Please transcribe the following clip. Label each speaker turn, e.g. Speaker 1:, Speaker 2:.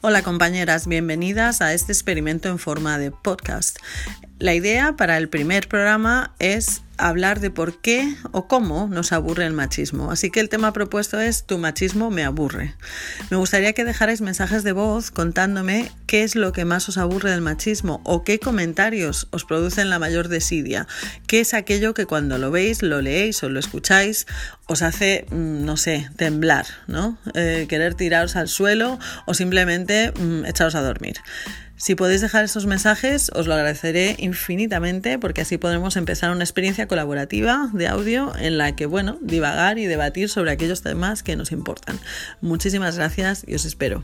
Speaker 1: Hola compañeras, bienvenidas a este experimento en forma de podcast. La idea para el primer programa es hablar de por qué o cómo nos aburre el machismo. Así que el tema propuesto es Tu machismo me aburre. Me gustaría que dejarais mensajes de voz contándome qué es lo que más os aburre del machismo o qué comentarios os producen la mayor desidia. ¿Qué es aquello que cuando lo veis, lo leéis o lo escucháis os hace, mm, no sé, temblar, ¿no? Eh, querer tiraros al suelo o simplemente mm, echaros a dormir. Si podéis dejar esos mensajes, os lo agradeceré infinitamente porque así podremos empezar una experiencia colaborativa de audio en la que, bueno, divagar y debatir sobre aquellos temas que nos importan. Muchísimas gracias y os espero.